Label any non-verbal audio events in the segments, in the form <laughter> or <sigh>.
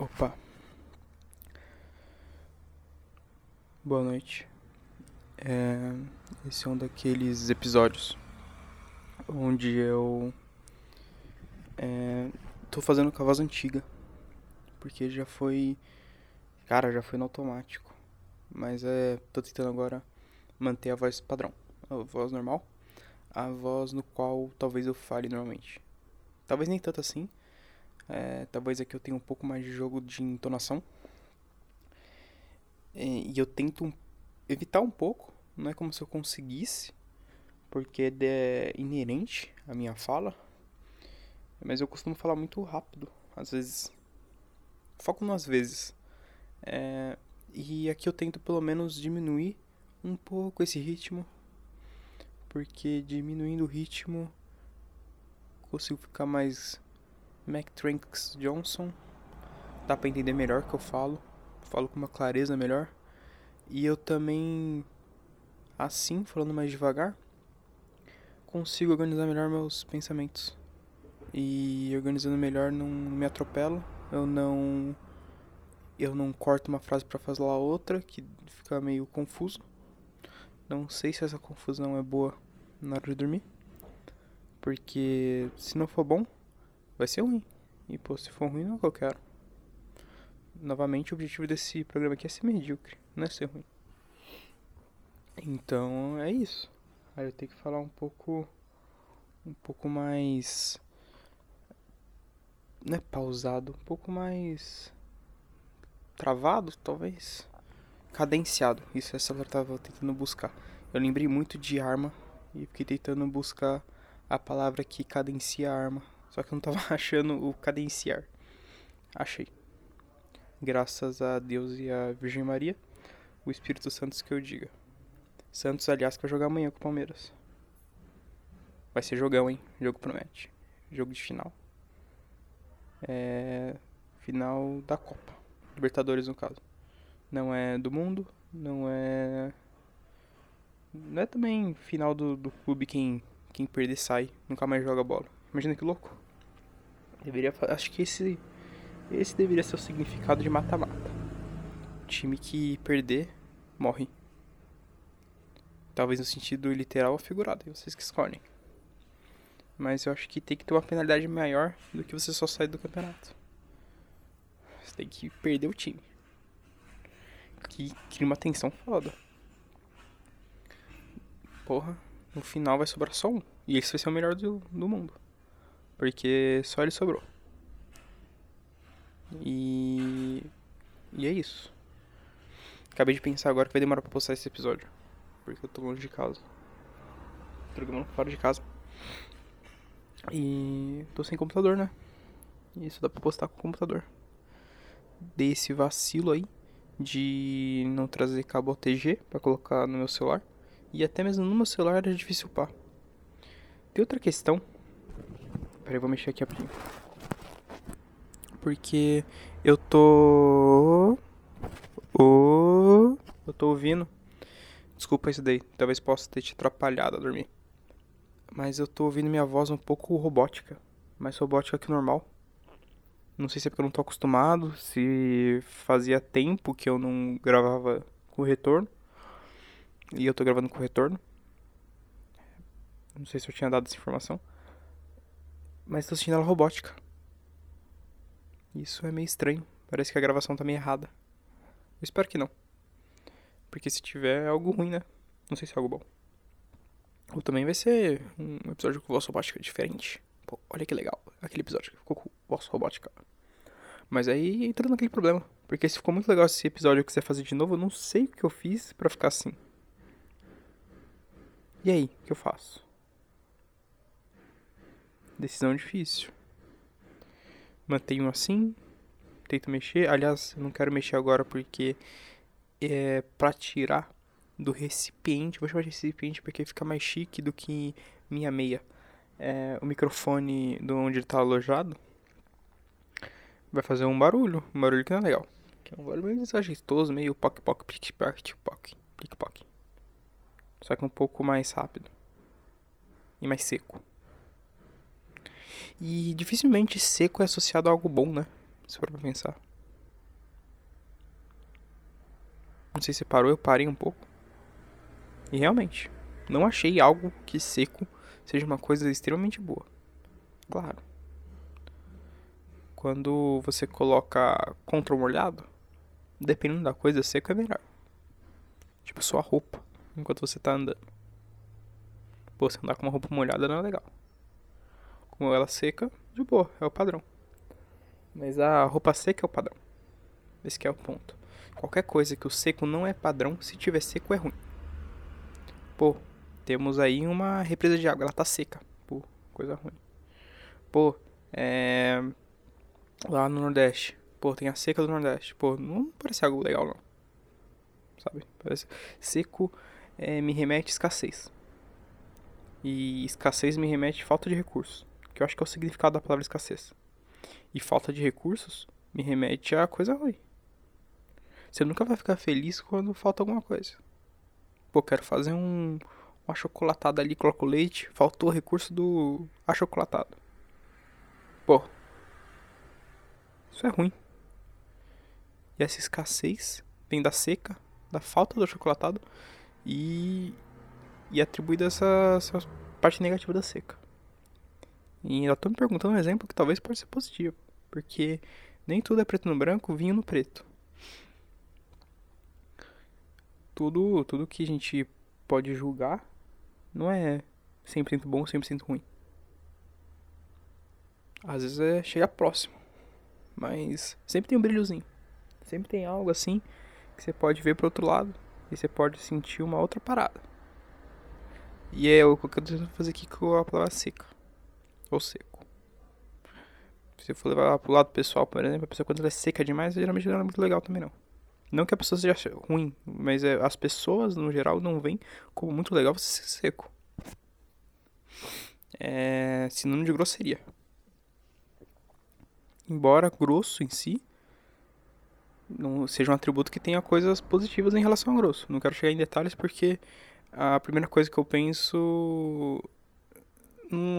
Opa. Boa noite. É, esse é um daqueles episódios onde eu é, tô fazendo com a voz antiga. Porque já foi. Cara, já foi no automático. Mas é. tô tentando agora manter a voz padrão. A voz normal. A voz no qual talvez eu fale normalmente. Talvez nem tanto assim é, talvez aqui eu tenha um pouco mais de jogo de entonação. É, e eu tento evitar um pouco, não é como se eu conseguisse, porque é inerente à minha fala. Mas eu costumo falar muito rápido, às vezes. Foco nas vezes. É, e aqui eu tento pelo menos diminuir um pouco esse ritmo, porque diminuindo o ritmo consigo ficar mais McTranks Johnson. Dá pra entender melhor o que eu falo. Falo com uma clareza melhor. E eu também, assim, falando mais devagar, consigo organizar melhor meus pensamentos. E organizando melhor não me atropelo. Eu não. Eu não corto uma frase para fazer lá outra, que fica meio confuso. Não sei se essa confusão é boa na hora de dormir. Porque se não for bom, vai ser ruim. E, pô, se for ruim, não é o que eu quero. Novamente, o objetivo desse programa aqui é ser medíocre, não é ser ruim. Então, é isso. Aí eu tenho que falar um pouco. Um pouco mais. Não é pausado, um pouco mais. Travado, talvez. Cadenciado. Isso essa eu tava tentando buscar. Eu lembrei muito de arma e fiquei tentando buscar a palavra que cadencia a arma só que eu não tava <laughs> achando o cadenciar. Achei. Graças a Deus e a Virgem Maria, o Espírito Santo que eu diga. Santos, aliás, que vai jogar amanhã com o Palmeiras. Vai ser jogão, hein? Jogo promete. Jogo de final. É. Final da Copa. Libertadores, no caso. Não é do mundo, não é. Não é também final do, do clube quem, quem perder sai, nunca mais joga bola. Imagina que louco. Deveria, acho que esse esse deveria ser o significado de mata-mata. Time que perder morre. Talvez no sentido literal ou figurado, vocês que escolhem. Mas eu acho que tem que ter uma penalidade maior do que você só sair do campeonato. Você tem que perder o time. Que cria uma tensão foda. Porra, no final vai sobrar só um. E esse vai ser o melhor do, do mundo. Porque só ele sobrou. E. E é isso. Acabei de pensar agora que vai demorar pra postar esse episódio. Porque eu tô longe de casa. Tô jogando fora de casa. E. tô sem computador, né? Isso dá pra postar com o computador. Dei esse vacilo aí de não trazer cabo OTG pra colocar no meu celular. E até mesmo no meu celular era difícil upar. Tem outra questão Peraí, vou mexer aqui rapidinho. Porque eu tô. Oh, eu tô ouvindo. Desculpa isso daí. Talvez possa ter te atrapalhado a dormir. Mas eu tô ouvindo minha voz um pouco robótica. Mais robótica que normal. Não sei se é porque eu não tô acostumado. Se fazia tempo que eu não gravava com retorno. E eu tô gravando com retorno. Não sei se eu tinha dado essa informação. Mas tô assistindo ela robótica. Isso é meio estranho. Parece que a gravação tá meio errada. Eu espero que não. Porque se tiver é algo ruim, né? Não sei se é algo bom. Ou também vai ser um episódio com voz robótica diferente. Pô, olha que legal. Aquele episódio que ficou com voz robótica. Mas aí entra naquele problema. Porque se ficou muito legal esse episódio e eu quiser fazer de novo, eu não sei o que eu fiz para ficar assim. E aí, o que eu faço? Decisão difícil. Mantenho assim. Tento mexer. Aliás, não quero mexer agora porque é pra tirar do recipiente. Vou chamar de recipiente porque fica mais chique do que minha meia. É, o microfone do onde ele tá alojado vai fazer um barulho. Um barulho que não é legal. Que é um barulho meio desajeitoso, meio poc poc plic poc poc plic poc. Só que um pouco mais rápido. E mais seco. E dificilmente seco é associado a algo bom, né? Se for pra pensar. Não sei se parou, eu parei um pouco. E realmente, não achei algo que seco seja uma coisa extremamente boa. Claro. Quando você coloca contra o molhado, dependendo da coisa, seco é melhor. Tipo sua roupa, enquanto você tá andando. Pô, você andar com uma roupa molhada não é legal. Com ela seca, de boa, é o padrão. Mas a roupa seca é o padrão. Esse é o ponto. Qualquer coisa que o seco não é padrão, se tiver seco é ruim. Pô, temos aí uma represa de água, ela tá seca. Pô, coisa ruim. Pô, é. Lá no Nordeste. Pô, tem a seca do Nordeste. Pô, não parece algo legal, não. Sabe? Parece. Seco é, me remete a escassez. E escassez me remete a falta de recursos. Que eu acho que é o significado da palavra escassez. E falta de recursos me remete a coisa ruim. Você nunca vai ficar feliz quando falta alguma coisa. Pô, quero fazer um, um achocolatado ali, coloco leite, faltou o recurso do achocolatado. Pô, isso é ruim. E essa escassez vem da seca, da falta do achocolatado e, e atribuída essa, essa parte negativa da seca. E eu tô me perguntando um exemplo que talvez pode ser positivo, porque nem tudo é preto no branco, vinho no preto. Tudo, tudo que a gente pode julgar não é 100% bom, 100% ruim. Às vezes é chegar próximo, mas sempre tem um brilhozinho. Sempre tem algo assim que você pode ver pro outro lado e você pode sentir uma outra parada. E é o que eu tô fazer aqui com a palavra seca ou seco. Se for levar pro lado pessoal, por exemplo, a pessoa quando ela é seca demais, geralmente não é muito legal também não. Não que a pessoa seja ruim, mas é, as pessoas no geral não veem como muito legal você ser seco. É sinônimo de grosseria. Embora grosso em si não seja um atributo que tenha coisas positivas em relação ao grosso. Não quero chegar em detalhes porque a primeira coisa que eu penso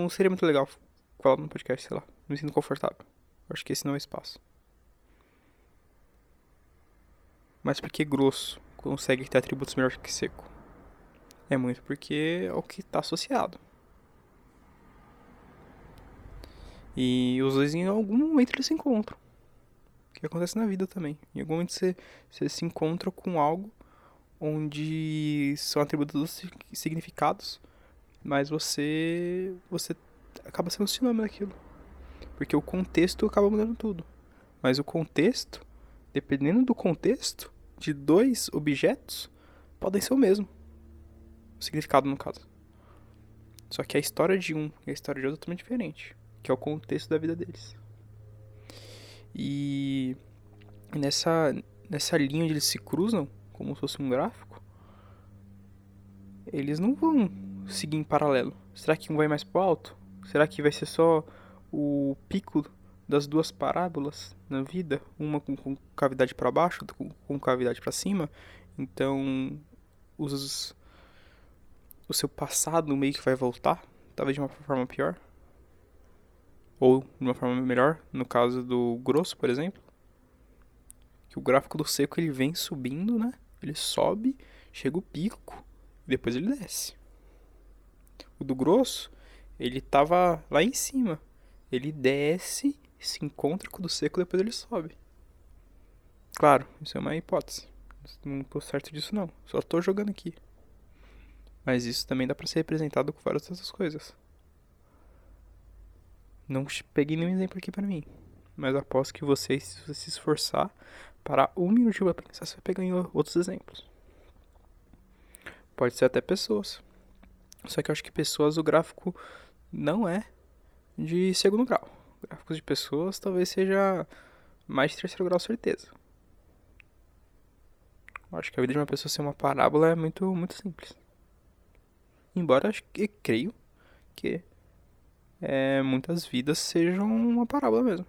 não seria muito legal falar no podcast, sei lá. Não me sinto confortável. Acho que esse não é o espaço. Mas por que grosso consegue ter atributos melhores que seco? É muito porque é o que está associado. E os dois em algum momento eles se encontram. O que acontece na vida também. Em algum momento você, você se encontra com algo onde são atributos significados, mas você você acaba sendo sinônimo daquilo. Porque o contexto acaba mudando tudo. Mas o contexto, dependendo do contexto, de dois objetos podem ser o mesmo. O significado, no caso. Só que a história de um e a história de outro é totalmente diferente. Que é o contexto da vida deles. E nessa, nessa linha onde eles se cruzam, como se fosse um gráfico, eles não vão seguir em paralelo. Será que um vai mais pro alto? Será que vai ser só o pico das duas parábolas na vida? Uma com, com cavidade para baixo, com, com cavidade para cima? Então, os, o seu passado meio que vai voltar, talvez de uma forma pior? Ou de uma forma melhor, no caso do grosso, por exemplo? Que o gráfico do seco ele vem subindo, né? Ele sobe, chega o pico e depois ele desce. O do grosso, ele tava lá em cima. Ele desce, se encontra com o do seco, depois ele sobe. Claro, isso é uma hipótese. Não tô certo disso não. Só tô jogando aqui. Mas isso também dá para ser representado com várias outras coisas. Não peguei nenhum exemplo aqui para mim. Mas aposto que você, se você se esforçar, para um minutinho para pensar, você vai pegar outros exemplos. Pode ser até pessoas. Só que eu acho que pessoas, o gráfico não é de segundo grau. Gráficos de pessoas talvez seja mais de terceiro grau, certeza. Eu acho que a vida de uma pessoa ser uma parábola é muito, muito simples. Embora acho que creio que é, muitas vidas sejam uma parábola mesmo.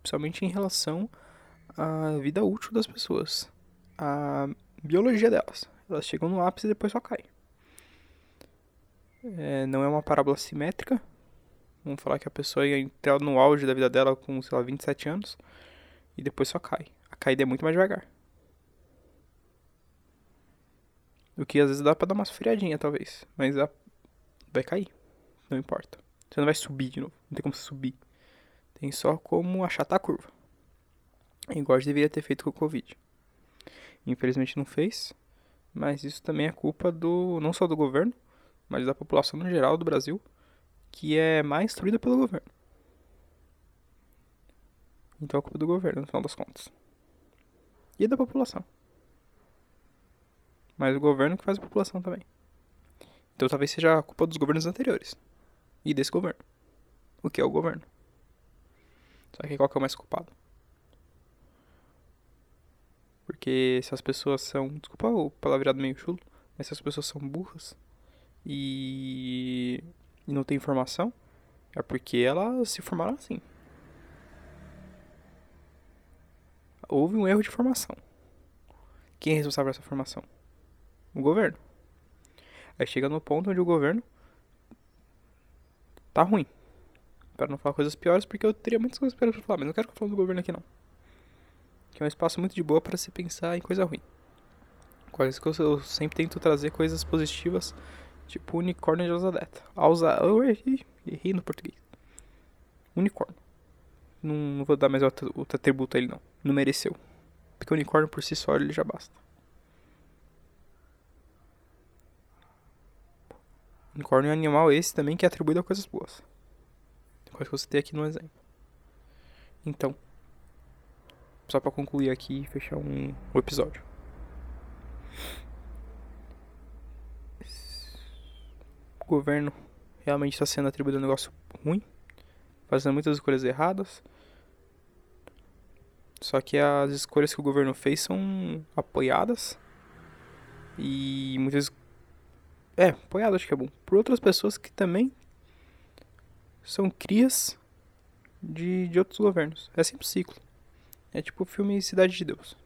Principalmente em relação à vida útil das pessoas. A biologia delas. Elas chegam no ápice e depois só caem. É, não é uma parábola simétrica. Vamos falar que a pessoa ia entrar no auge da vida dela com, sei lá, 27 anos e depois só cai. A caída é muito mais devagar. O que às vezes dá pra dar uma esfriadinha, talvez. Mas dá... vai cair. Não importa. Você não vai subir de novo. Não tem como subir. Tem só como achatar a curva. Igual deveria ter feito com o Covid. Infelizmente não fez. Mas isso também é culpa do. não só do governo, mas da população no geral do Brasil, que é mais instruída pelo governo. Então é culpa do governo, no final das contas. E da população. Mas o governo que faz a população também. Então talvez seja a culpa dos governos anteriores. E desse governo. O que é o governo. Só que qual que é o mais culpado? Porque se as pessoas são. Desculpa o palavreado meio chulo. Mas se as pessoas são burras e, e não tem informação, é porque elas se formaram assim. Houve um erro de formação. Quem é responsável por essa formação? O governo. Aí chega no ponto onde o governo tá ruim. Para não falar coisas piores, porque eu teria muitas coisas piores pra falar, mas não quero ficar falando do governo aqui não. Que é um espaço muito de boa para se pensar em coisa ruim. Coisas que eu, sempre tento trazer coisas positivas, tipo unicórnio de Alzadeta. Alza... Eu errei, errei no português. Unicórnio. Não, não vou dar mais outro, outro atributo a ele não. Não mereceu. Porque unicórnio por si só ele já basta. Unicórnio é um animal esse também que é atribuído a coisas boas. Coisa que você tem aqui no exemplo. Então, só para concluir aqui e fechar um, um episódio. O governo realmente está sendo atribuído um negócio ruim, fazendo muitas escolhas erradas. Só que as escolhas que o governo fez são apoiadas e muitas é, apoiado acho que é bom. Por outras pessoas que também são crias de, de outros governos. É sempre um ciclo. É tipo o filme Cidade de Deus.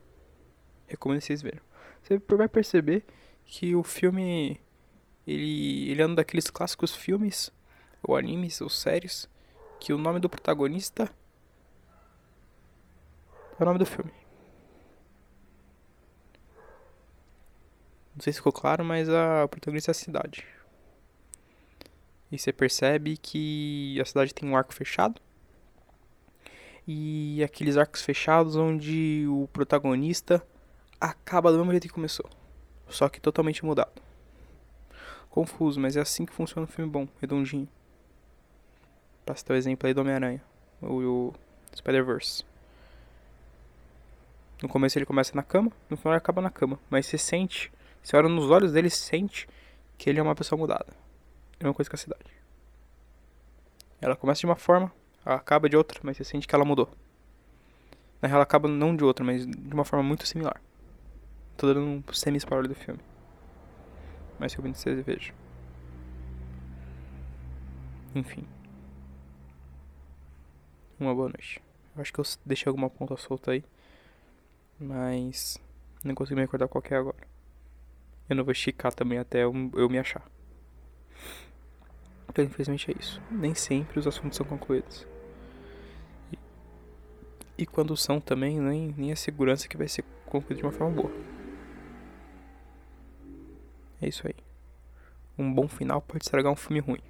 Recomendo vocês verem. Você vai perceber que o filme ele, ele é um daqueles clássicos filmes, ou animes, ou séries, que o nome do protagonista é o nome do filme. Não sei se ficou claro, mas a protagonista é a cidade. E você percebe que a cidade tem um arco fechado. E aqueles arcos fechados onde o protagonista acaba do mesmo jeito que começou. Só que totalmente mudado. Confuso, mas é assim que funciona um filme bom, redondinho. Pra citar o exemplo aí do Homem-Aranha. O, o Spider-Verse. No começo ele começa na cama, no final ele acaba na cama. Mas você sente você olha nos olhos dele sente que ele é uma pessoa mudada. É uma coisa com a cidade. Ela começa de uma forma, acaba de outra, mas você sente que ela mudou. Na real, ela acaba não de outra, mas de uma forma muito similar. Tô dando um semi-spoiler do filme. Mas que eu vocês vejam. Enfim. Uma boa noite. Eu acho que eu deixei alguma ponta solta aí. Mas não consigo me recordar qual é agora. Eu não vou esticar também até eu, me achar. Então, infelizmente é isso. Nem sempre os assuntos são concluídos. E, e quando são também, nem, nem a segurança que vai ser concluído de uma forma boa. É isso aí. Um bom final pode estragar um filme ruim.